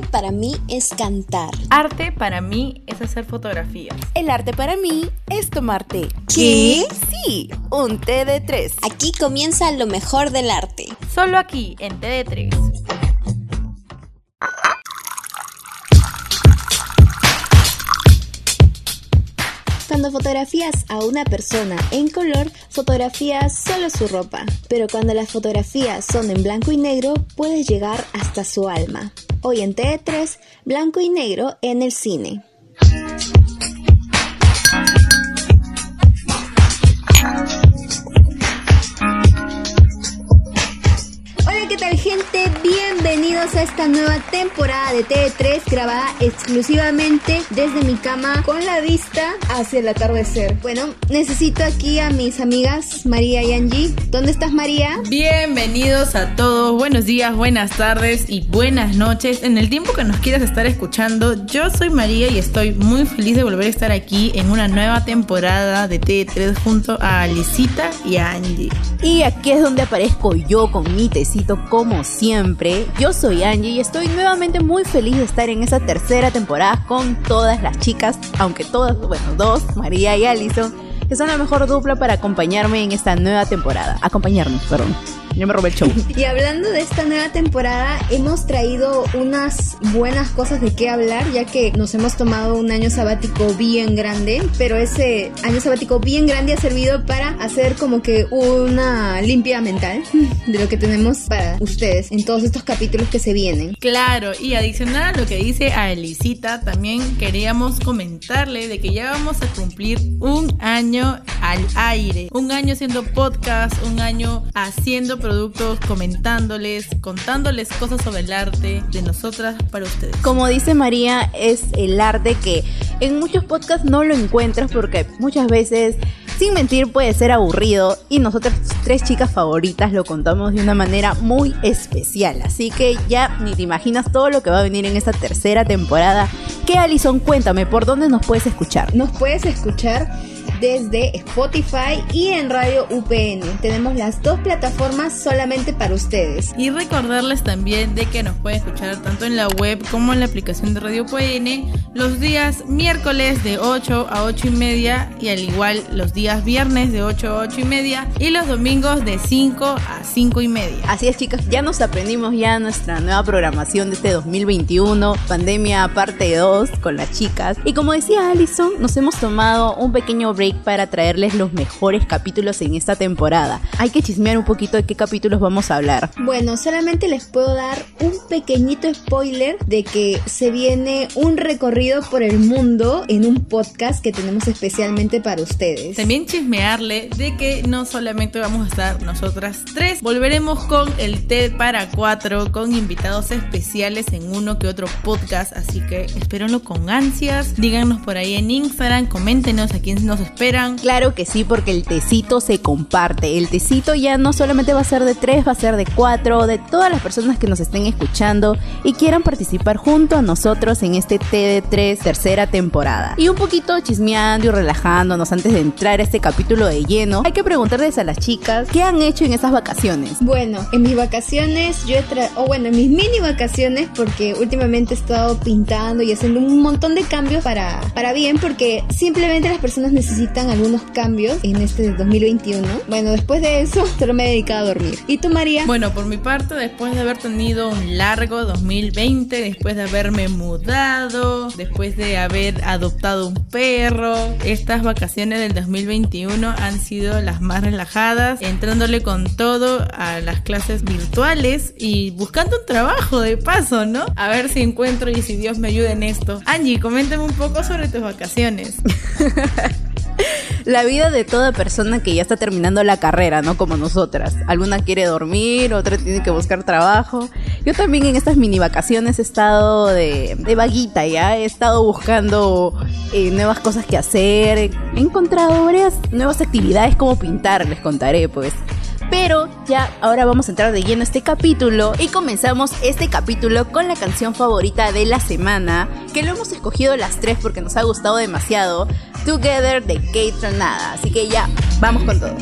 arte para mí es cantar. Arte para mí es hacer fotografías. El arte para mí es tomarte. ¿Qué? Sí, un té de tres. Aquí comienza lo mejor del arte. Solo aquí, en TD3. Cuando fotografías a una persona en color, fotografías solo su ropa. Pero cuando las fotografías son en blanco y negro, puedes llegar hasta su alma. Hoy en TD3, blanco y negro en el cine. Hola, ¿qué tal gente? Bienvenidos a esta nueva temporada de TD3 grabada exclusivamente desde mi cama con la vista hacia el atardecer. Bueno, necesito aquí a mis amigas María y Angie. ¿Dónde estás María? Bienvenidos a todos, buenos días, buenas tardes y buenas noches. En el tiempo que nos quieras estar escuchando, yo soy María y estoy muy feliz de volver a estar aquí en una nueva temporada de TD3 junto a Alicita y a Angie. Y aquí es donde aparezco yo con mi tecito como siempre. Yo soy Angie y estoy nuevamente muy feliz de estar en esta tercera temporada con todas las chicas, aunque todas, bueno, dos, María y Alison, que son la mejor dupla para acompañarme en esta nueva temporada. Acompañarnos, perdón. Yo me robé el show. Y hablando de esta nueva temporada, hemos traído unas buenas cosas de qué hablar, ya que nos hemos tomado un año sabático bien grande, pero ese año sabático bien grande ha servido para hacer como que una limpia mental de lo que tenemos para ustedes en todos estos capítulos que se vienen. Claro, y adicional a lo que dice Alicita, también queríamos comentarle de que ya vamos a cumplir un año al aire, un año haciendo podcast, un año haciendo productos, comentándoles, contándoles cosas sobre el arte de nosotras para ustedes. Como dice María, es el arte que en muchos podcasts no lo encuentras porque muchas veces, sin mentir, puede ser aburrido y nosotras tres chicas favoritas lo contamos de una manera muy especial. Así que ya ni te imaginas todo lo que va a venir en esta tercera temporada. Que Alison, cuéntame, ¿por dónde nos puedes escuchar? Nos puedes escuchar desde Spotify y en Radio UPN. Tenemos las dos plataformas solamente para ustedes. Y recordarles también de que nos pueden escuchar tanto en la web como en la aplicación de Radio UPN los días miércoles de 8 a 8 y media y al igual los días viernes de 8 a 8 y media y los domingos de 5 a 5 y media. Así es chicas, ya nos aprendimos ya nuestra nueva programación de este 2021, pandemia parte 2 con las chicas. Y como decía Alison, nos hemos tomado un pequeño break para traerles los mejores capítulos en esta temporada. Hay que chismear un poquito de qué capítulos vamos a hablar. Bueno, solamente les puedo dar un pequeñito spoiler de que se viene un recorrido por el mundo en un podcast que tenemos especialmente para ustedes. También chismearle de que no solamente vamos a estar nosotras tres, volveremos con el TED para cuatro, con invitados especiales en uno que otro podcast, así que espérenlo con ansias. Díganos por ahí en Instagram, coméntenos a quién nos espera esperan? Claro que sí, porque el tecito se comparte. El tecito ya no solamente va a ser de tres, va a ser de cuatro, de todas las personas que nos estén escuchando y quieran participar junto a nosotros en este TD3 tercera temporada. Y un poquito chismeando y relajándonos antes de entrar a este capítulo de lleno, hay que preguntarles a las chicas qué han hecho en esas vacaciones. Bueno, en mis vacaciones yo he tra o bueno, en mis mini vacaciones porque últimamente he estado pintando y haciendo un montón de cambios para, para bien porque simplemente las personas necesitan algunos cambios en este 2021. Bueno, después de eso, solo me he dedicado a dormir. ¿Y tú, María? Bueno, por mi parte, después de haber tenido un largo 2020, después de haberme mudado, después de haber adoptado un perro, estas vacaciones del 2021 han sido las más relajadas, entrándole con todo a las clases virtuales y buscando un trabajo de paso, ¿no? A ver si encuentro y si Dios me ayuda en esto. Angie, coméntame un poco sobre tus vacaciones. la vida de toda persona que ya está terminando la carrera, ¿no? Como nosotras. Alguna quiere dormir, otra tiene que buscar trabajo. Yo también en estas mini vacaciones he estado de, de vaguita, ya. He estado buscando eh, nuevas cosas que hacer. He encontrado varias nuevas actividades como pintar, les contaré, pues. Pero ya ahora vamos a entrar de lleno a este capítulo y comenzamos este capítulo con la canción favorita de la semana, que lo hemos escogido las tres porque nos ha gustado demasiado, Together de Kate Tronada. Así que ya, vamos con todo.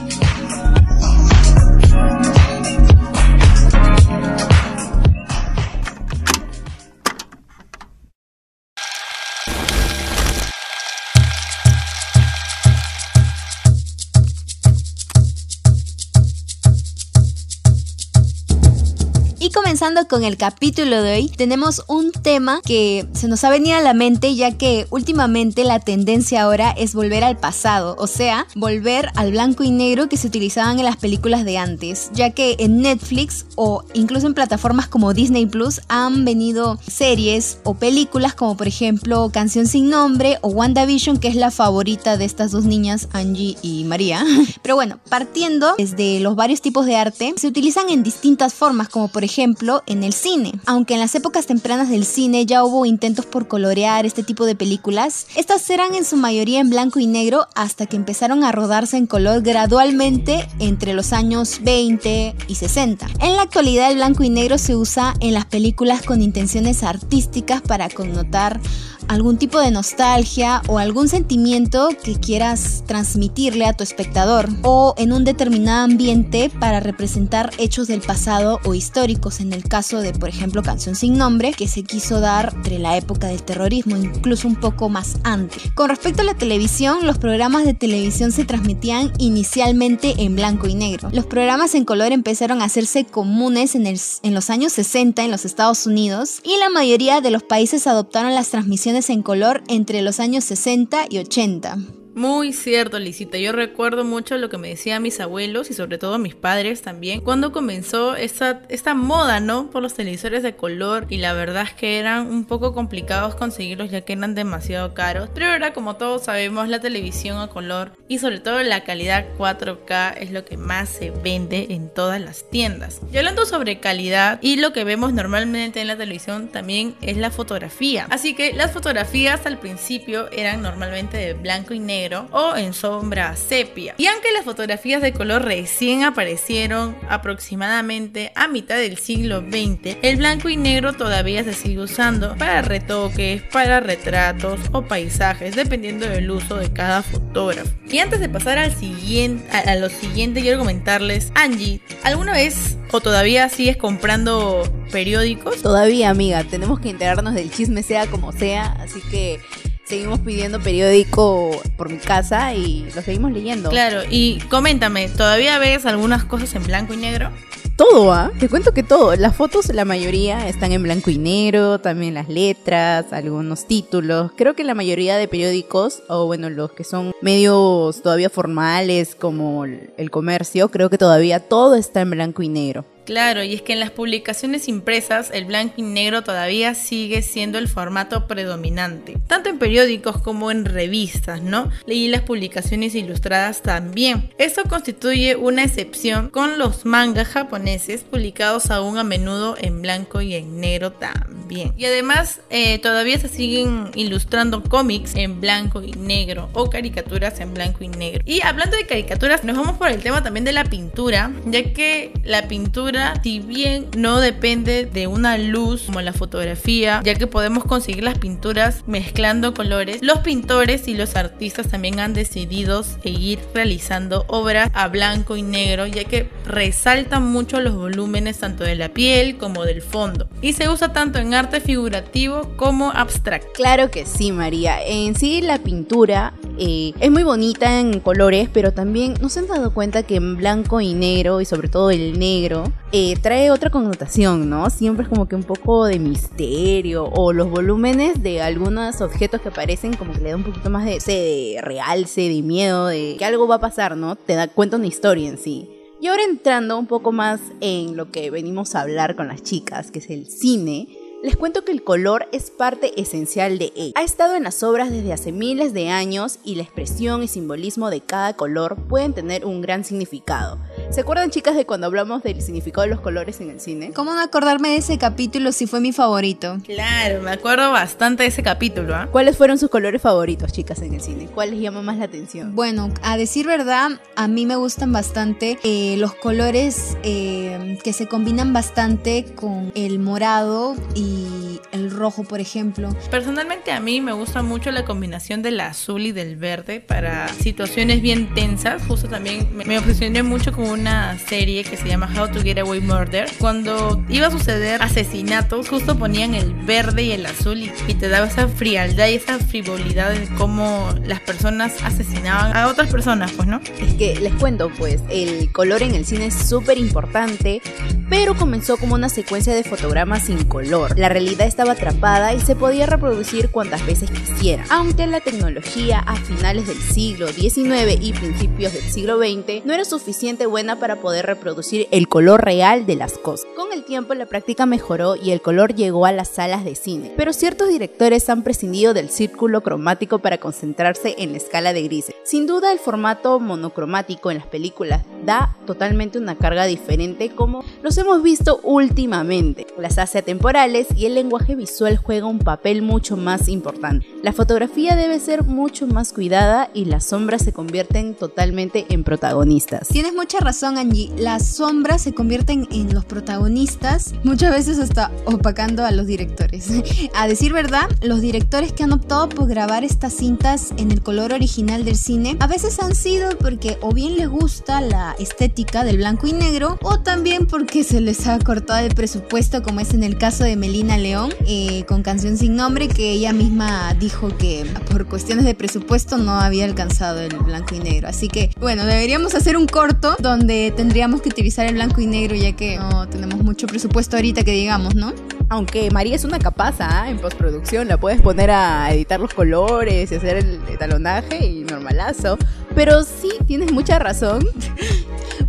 Comenzando con el capítulo de hoy, tenemos un tema que se nos ha venido a la mente ya que últimamente la tendencia ahora es volver al pasado, o sea, volver al blanco y negro que se utilizaban en las películas de antes, ya que en Netflix o incluso en plataformas como Disney Plus han venido series o películas como por ejemplo Canción sin nombre o WandaVision, que es la favorita de estas dos niñas, Angie y María. Pero bueno, partiendo desde los varios tipos de arte, se utilizan en distintas formas, como por ejemplo en el cine. Aunque en las épocas tempranas del cine ya hubo intentos por colorear este tipo de películas, estas eran en su mayoría en blanco y negro hasta que empezaron a rodarse en color gradualmente entre los años 20 y 60. En la actualidad el blanco y negro se usa en las películas con intenciones artísticas para connotar algún tipo de nostalgia o algún sentimiento que quieras transmitirle a tu espectador o en un determinado ambiente para representar hechos del pasado o históricos en el caso de por ejemplo Canción sin nombre que se quiso dar entre la época del terrorismo incluso un poco más antes. Con respecto a la televisión, los programas de televisión se transmitían inicialmente en blanco y negro. Los programas en color empezaron a hacerse comunes en, el, en los años 60 en los Estados Unidos y la mayoría de los países adoptaron las transmisiones en color entre los años 60 y 80. Muy cierto, Lisita. Yo recuerdo mucho lo que me decían mis abuelos y sobre todo mis padres también cuando comenzó esta, esta moda, ¿no? Por los televisores de color y la verdad es que eran un poco complicados conseguirlos ya que eran demasiado caros. Pero ahora, como todos sabemos, la televisión a color y sobre todo la calidad 4K es lo que más se vende en todas las tiendas. Y hablando sobre calidad y lo que vemos normalmente en la televisión también es la fotografía. Así que las fotografías al principio eran normalmente de blanco y negro o en sombra sepia. Y aunque las fotografías de color recién aparecieron aproximadamente a mitad del siglo XX, el blanco y negro todavía se sigue usando para retoques, para retratos o paisajes, dependiendo del uso de cada fotógrafo. Y antes de pasar al siguiente, a, a lo siguiente, quiero comentarles, Angie, ¿alguna vez o todavía sigues comprando periódicos? Todavía, amiga, tenemos que enterarnos del chisme sea como sea, así que seguimos pidiendo periódico por mi casa y lo seguimos leyendo. Claro, y coméntame, ¿todavía ves algunas cosas en blanco y negro? Todo, ¿ah? Te cuento que todo. Las fotos, la mayoría están en blanco y negro, también las letras, algunos títulos. Creo que la mayoría de periódicos, o bueno, los que son medios todavía formales como el comercio, creo que todavía todo está en blanco y negro. Claro, y es que en las publicaciones impresas el blanco y negro todavía sigue siendo el formato predominante, tanto en periódicos como en revistas, ¿no? Y las publicaciones ilustradas también. Esto constituye una excepción con los mangas japoneses publicados aún a menudo en blanco y en negro también. Y además eh, todavía se siguen ilustrando cómics en blanco y negro o caricaturas en blanco y negro. Y hablando de caricaturas, nos vamos por el tema también de la pintura, ya que la pintura si bien no depende de una luz como la fotografía, ya que podemos conseguir las pinturas mezclando colores, los pintores y los artistas también han decidido seguir realizando obras a blanco y negro, ya que resaltan mucho los volúmenes tanto de la piel como del fondo. Y se usa tanto en arte figurativo como abstracto. Claro que sí, María. En sí la pintura eh, es muy bonita en colores, pero también nos han dado cuenta que en blanco y negro, y sobre todo el negro, eh, trae otra connotación, ¿no? Siempre es como que un poco de misterio o los volúmenes de algunos objetos que aparecen como que le da un poquito más de, de realce, de miedo, de que algo va a pasar, ¿no? Te da cuenta una historia en sí. Y ahora entrando un poco más en lo que venimos a hablar con las chicas, que es el cine, les cuento que el color es parte esencial de él. Ha estado en las obras desde hace miles de años y la expresión y simbolismo de cada color pueden tener un gran significado. ¿Se acuerdan chicas de cuando hablamos del significado de los colores en el cine? ¿Cómo no acordarme de ese capítulo si fue mi favorito? Claro, me acuerdo bastante de ese capítulo. ¿ah? ¿Cuáles fueron sus colores favoritos chicas en el cine? ¿Cuál les llama más la atención? Bueno, a decir verdad, a mí me gustan bastante eh, los colores eh, que se combinan bastante con el morado y el rojo, por ejemplo. Personalmente a mí me gusta mucho la combinación del azul y del verde para situaciones bien tensas. Justo también me, me obsesioné mucho con una serie que se llama How to Get Away Murder. Cuando iba a suceder asesinatos, justo ponían el verde y el azul y, y te daba esa frialdad y esa frivolidad de cómo las personas asesinaban a otras personas, pues, ¿no? Es que les cuento, pues, el color en el cine es súper importante, pero comenzó como una secuencia de fotogramas sin color. La realidad estaba atrapada y se podía reproducir cuantas veces quisiera. Aunque la tecnología a finales del siglo XIX y principios del siglo XX no era suficiente buena para poder reproducir el color real de las cosas. Con el tiempo la práctica mejoró y el color llegó a las salas de cine, pero ciertos directores han prescindido del círculo cromático para concentrarse en la escala de grises. Sin duda el formato monocromático en las películas da totalmente una carga diferente como los hemos visto últimamente. Las hace atemporales y el lenguaje visual juega un papel mucho más importante. La fotografía debe ser mucho más cuidada y las sombras se convierten totalmente en protagonistas. Tienes mucha razón, Angie. Las sombras se convierten en los protagonistas, muchas veces hasta opacando a los directores. A decir verdad, los directores que han optado por grabar estas cintas en el color original del cine, a veces han sido porque o bien les gusta la estética del blanco y negro, o también porque se les ha cortado el presupuesto, como es en el caso de Melina León, eh, con Canción Sin Nombre, que ella misma dijo que por cuestiones de presupuesto no había alcanzado el blanco y negro. Así que, bueno, deberíamos hacer un corto donde tendríamos que utilizar el blanco y negro, ya que no tenemos mucho presupuesto ahorita que digamos, ¿no? Aunque María es una capaza ¿ah? en postproducción, la puedes poner a editar los colores y hacer el talonaje y normalazo. Pero sí, tienes mucha razón.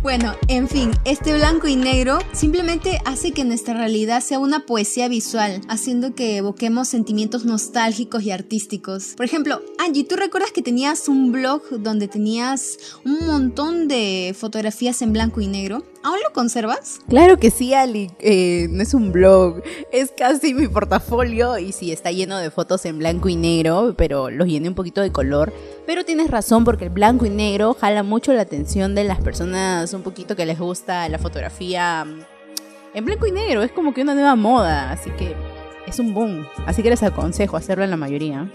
Bueno, en fin, este blanco y negro simplemente hace que nuestra realidad sea una poesía visual, haciendo que evoquemos sentimientos nostálgicos y artísticos. Por ejemplo, Angie, ¿tú recuerdas que tenías un blog donde tenías un montón de fotografías en blanco y negro? ¿Aún lo conservas? Claro que sí, Ali. Eh, no es un blog, es casi mi portafolio y sí, está lleno de fotos en blanco y negro, pero los llené un poquito de color. Pero tienes razón porque el blanco y negro jala mucho la atención de las personas un poquito que les gusta la fotografía en blanco y negro. Es como que una nueva moda, así que es un boom. Así que les aconsejo hacerlo en la mayoría.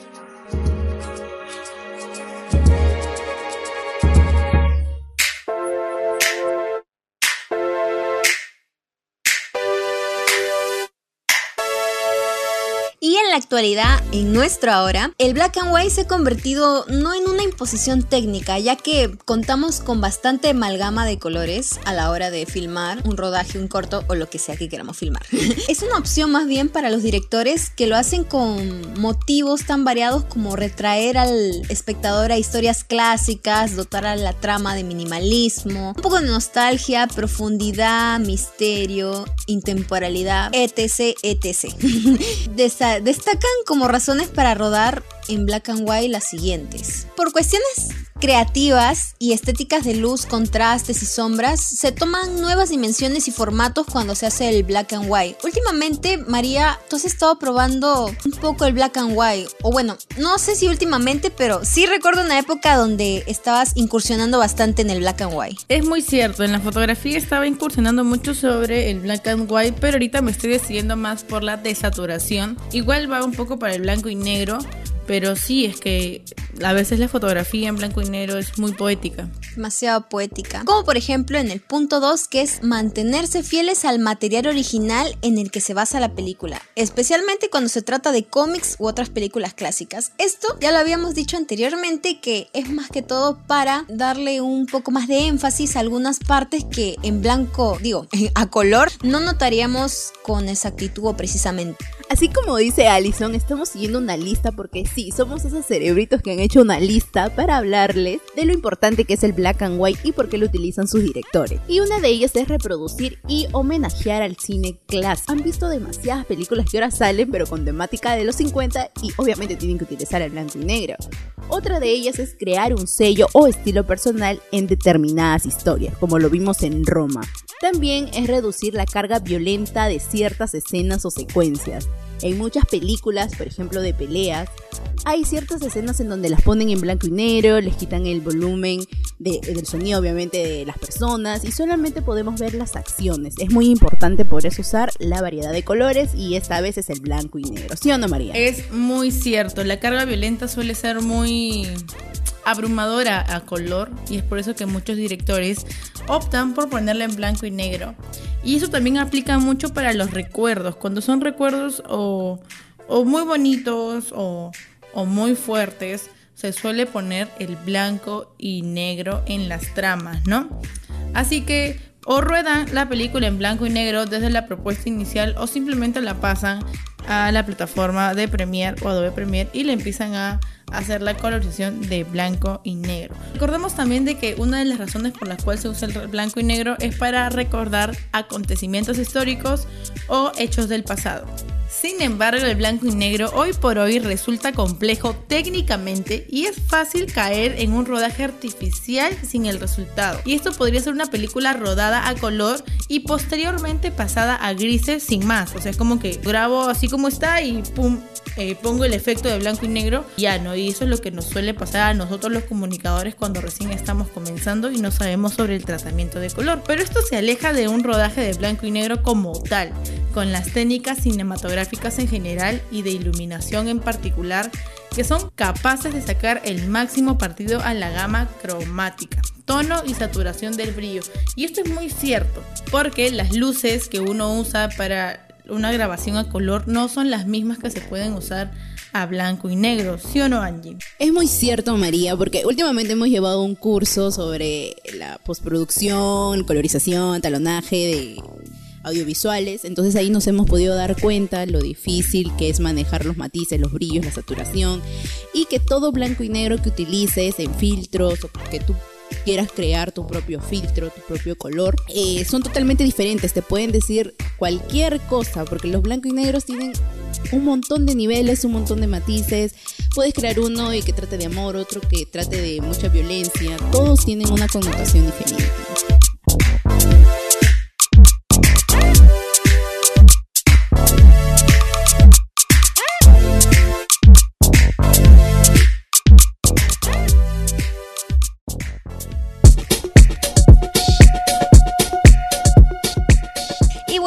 Actualidad, en nuestra hora, el black and white se ha convertido no en una imposición técnica, ya que contamos con bastante amalgama de colores a la hora de filmar un rodaje, un corto o lo que sea que queramos filmar. es una opción más bien para los directores que lo hacen con motivos tan variados como retraer al espectador a historias clásicas, dotar a la trama de minimalismo, un poco de nostalgia, profundidad, misterio, intemporalidad, etc, etc. Desa- destacan como razones para rodar en black and white las siguientes. Por cuestiones creativas y estéticas de luz, contrastes y sombras, se toman nuevas dimensiones y formatos cuando se hace el black and white. Últimamente, María, tú has estado probando un poco el black and white. O bueno, no sé si últimamente, pero sí recuerdo una época donde estabas incursionando bastante en el black and white. Es muy cierto, en la fotografía estaba incursionando mucho sobre el black and white, pero ahorita me estoy decidiendo más por la desaturación. Igual va un poco para el blanco y negro, pero sí es que a veces la fotografía en blanco y negro es muy poética. demasiado poética. Como por ejemplo en el punto 2 que es mantenerse fieles al material original en el que se basa la película, especialmente cuando se trata de cómics u otras películas clásicas. Esto ya lo habíamos dicho anteriormente que es más que todo para darle un poco más de énfasis a algunas partes que en blanco, digo, a color, no notaríamos con exactitud o precisamente. Así como dice Allison, estamos siguiendo una lista porque sí, somos esos cerebritos que han hecho una lista para hablarles de lo importante que es el black and white y por qué lo utilizan sus directores. Y una de ellas es reproducir y homenajear al cine clásico. Han visto demasiadas películas que ahora salen pero con temática de los 50 y obviamente tienen que utilizar el blanco y negro. Otra de ellas es crear un sello o estilo personal en determinadas historias, como lo vimos en Roma. También es reducir la carga violenta de ciertas escenas o secuencias. En muchas películas, por ejemplo de peleas, hay ciertas escenas en donde las ponen en blanco y negro, les quitan el volumen del sonido obviamente de las personas y solamente podemos ver las acciones. Es muy importante por eso usar la variedad de colores y esta vez es el blanco y negro. ¿Sí o no, María? Es muy cierto, la carga violenta suele ser muy abrumadora a color y es por eso que muchos directores optan por ponerla en blanco y negro. Y eso también aplica mucho para los recuerdos, cuando son recuerdos o, muy bonitos o, o muy fuertes, se suele poner el blanco y negro en las tramas, ¿no? Así que o ruedan la película en blanco y negro desde la propuesta inicial o simplemente la pasan a la plataforma de Premiere o Adobe Premiere y le empiezan a hacer la colorización de blanco y negro. Recordemos también de que una de las razones por las cuales se usa el blanco y negro es para recordar acontecimientos históricos o hechos del pasado. Sin embargo, el blanco y negro hoy por hoy resulta complejo técnicamente y es fácil caer en un rodaje artificial sin el resultado. Y esto podría ser una película rodada a color y posteriormente pasada a grises sin más. O sea, es como que grabo así como está y pum, eh, pongo el efecto de blanco y negro, ya no. Y eso es lo que nos suele pasar a nosotros los comunicadores cuando recién estamos comenzando y no sabemos sobre el tratamiento de color. Pero esto se aleja de un rodaje de blanco y negro como tal, con las técnicas cinematográficas en general y de iluminación en particular que son capaces de sacar el máximo partido a la gama cromática, tono y saturación del brillo. Y esto es muy cierto, porque las luces que uno usa para una grabación a color no son las mismas que se pueden usar a blanco y negro, ¿sí o no, Angie? Es muy cierto, María, porque últimamente hemos llevado un curso sobre la postproducción, colorización, talonaje de audiovisuales, entonces ahí nos hemos podido dar cuenta lo difícil que es manejar los matices, los brillos, la saturación y que todo blanco y negro que utilices en filtros o que tú quieras crear tu propio filtro, tu propio color, eh, son totalmente diferentes. Te pueden decir cualquier cosa, porque los blancos y negros tienen un montón de niveles, un montón de matices. Puedes crear uno y que trate de amor, otro que trate de mucha violencia. Todos tienen una connotación diferente.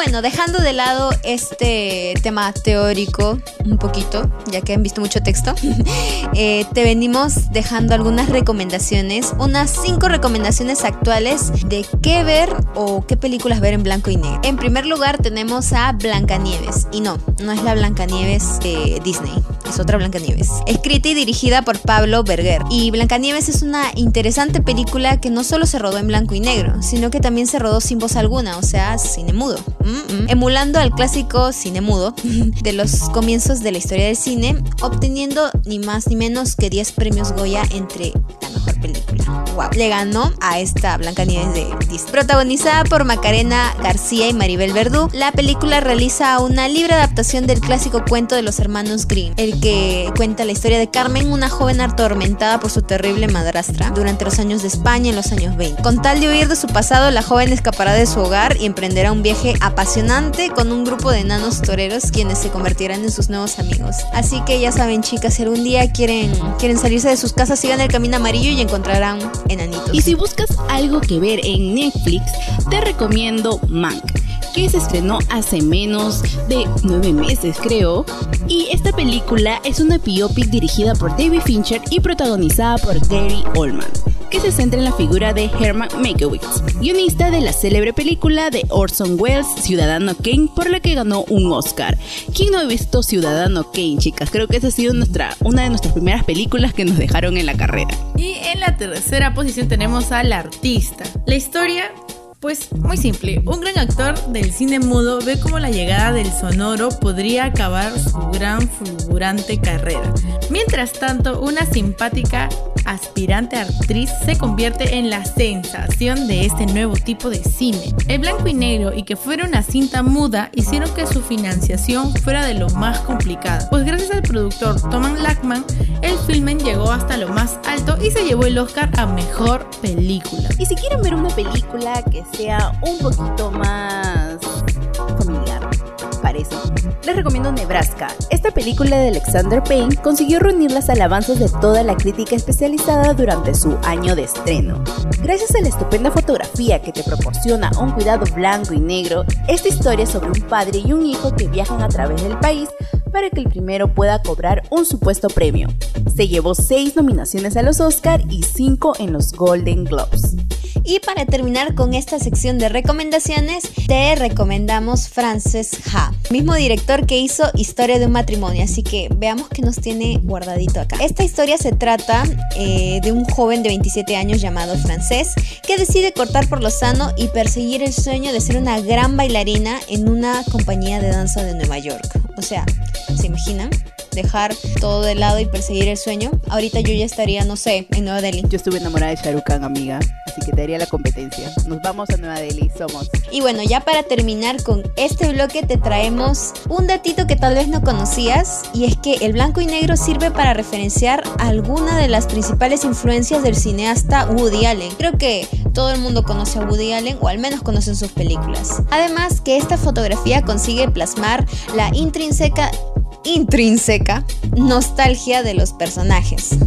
Bueno, dejando de lado este tema teórico un poquito, ya que han visto mucho texto, eh, te venimos dejando algunas recomendaciones, unas cinco recomendaciones actuales de qué ver o qué películas ver en blanco y negro. En primer lugar tenemos a Blancanieves, y no, no es la Blancanieves de Disney, es otra Blancanieves. Escrita y dirigida por Pablo Berger. Y Blancanieves es una interesante película que no solo se rodó en blanco y negro, sino que también se rodó sin voz alguna, o sea, cine mudo emulando al clásico cine mudo de los comienzos de la historia del cine, obteniendo ni más ni menos que 10 premios Goya entre película. Wow. Le ganó a esta Blancanieves de Disney. Protagonizada por Macarena García y Maribel Verdú, la película realiza una libre adaptación del clásico cuento de los hermanos Grimm, el que cuenta la historia de Carmen, una joven atormentada por su terrible madrastra durante los años de España en los años 20. Con tal de huir de su pasado, la joven escapará de su hogar y emprenderá un viaje apasionante con un grupo de enanos toreros quienes se convertirán en sus nuevos amigos. Así que ya saben chicas, si algún día quieren, quieren salirse de sus casas, sigan el camino amarillo y encontrarán enanitos. Y si buscas algo que ver en Netflix, te recomiendo Mank que se estrenó hace menos de nueve meses, creo. Y esta película es una biopic dirigida por David Fincher y protagonizada por Gary Oldman que se centra en la figura de Herman Mankiewicz, guionista de la célebre película de Orson Welles, Ciudadano Kane, por la que ganó un Oscar. ¿Quién no ha visto Ciudadano Kane, chicas? Creo que esa ha sido nuestra, una de nuestras primeras películas que nos dejaron en la carrera. Y en la tercera posición tenemos al artista. La historia pues muy simple, un gran actor del cine mudo ve cómo la llegada del sonoro podría acabar su gran fulgurante carrera. Mientras tanto, una simpática aspirante actriz se convierte en la sensación de este nuevo tipo de cine. El blanco y negro y que fuera una cinta muda hicieron que su financiación fuera de lo más complicada, pues gracias al productor Thomas Lackman, el filme llegó hasta lo más alto y se llevó el Oscar a Mejor Película. Y si quieren ver una película que sea un poquito más familiar, parece les recomiendo Nebraska. Esta película de Alexander Payne consiguió reunir las alabanzas de toda la crítica especializada durante su año de estreno. Gracias a la estupenda fotografía que te proporciona un cuidado blanco y negro, esta historia es sobre un padre y un hijo que viajan a través del país para que el primero pueda cobrar un supuesto premio. Se llevó 6 nominaciones a los Oscar y 5 en los Golden Globes. Y para terminar con esta sección de recomendaciones, te recomendamos Frances Ha, mismo director que hizo Historia de un matrimonio, así que veamos qué nos tiene guardadito acá. Esta historia se trata eh, de un joven de 27 años llamado Frances que decide cortar por lo sano y perseguir el sueño de ser una gran bailarina en una compañía de danza de Nueva York. O sea, ¿se imaginan? Dejar todo de lado y perseguir el sueño, ahorita yo ya estaría, no sé, en Nueva Delhi. Yo estuve enamorada de Shahrukh amiga, así que te haría la competencia. Nos vamos a Nueva Delhi, somos. Y bueno, ya para terminar con este bloque te traemos un datito que tal vez no conocías y es que el blanco y negro sirve para referenciar alguna de las principales influencias del cineasta Woody Allen. Creo que todo el mundo conoce a Woody Allen o al menos conocen sus películas. Además que esta fotografía consigue plasmar la intrínseca intrínseca nostalgia de los personajes.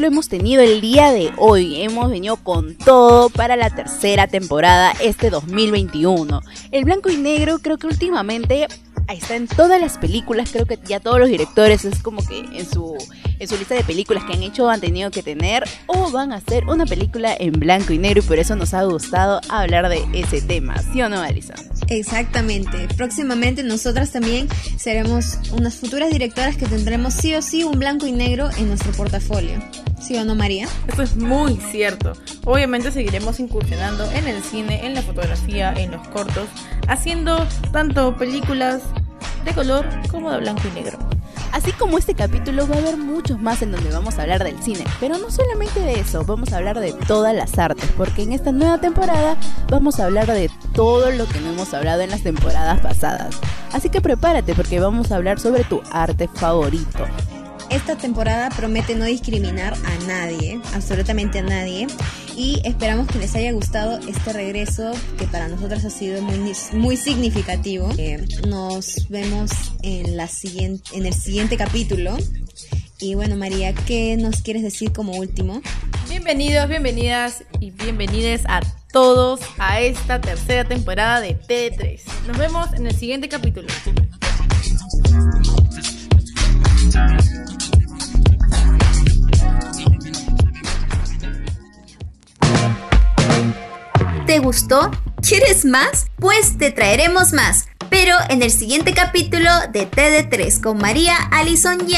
Capítulo hemos tenido el día de hoy? Hemos venido con todo para la tercera temporada este 2021. El blanco y negro creo que últimamente está en todas las películas, creo que ya todos los directores es como que en su, en su lista de películas que han hecho han tenido que tener o van a hacer una película en blanco y negro y por eso nos ha gustado hablar de ese tema, ¿sí o no, Alison? Exactamente, próximamente nosotras también seremos unas futuras directoras que tendremos sí o sí un blanco y negro en nuestro portafolio. ¿Sí o no, María? Esto es muy cierto. Obviamente seguiremos incursionando en el cine, en la fotografía, en los cortos, haciendo tanto películas de color como de blanco y negro. Así como este capítulo va a haber muchos más en donde vamos a hablar del cine, pero no solamente de eso, vamos a hablar de todas las artes, porque en esta nueva temporada vamos a hablar de todo lo que no hemos hablado en las temporadas pasadas. Así que prepárate porque vamos a hablar sobre tu arte favorito, esta temporada promete no discriminar a nadie, absolutamente a nadie. Y esperamos que les haya gustado este regreso que para nosotros ha sido muy, significativo. Eh, nos vemos en, la siguiente, en el siguiente capítulo. Y bueno, María, ¿qué nos quieres decir como último? Bienvenidos, bienvenidas y bienvenidos a todos a esta tercera temporada de T3. Nos vemos en el siguiente capítulo. ¿Te gustó? ¿Quieres más? Pues te traeremos más, pero en el siguiente capítulo de TD3 con María Alison y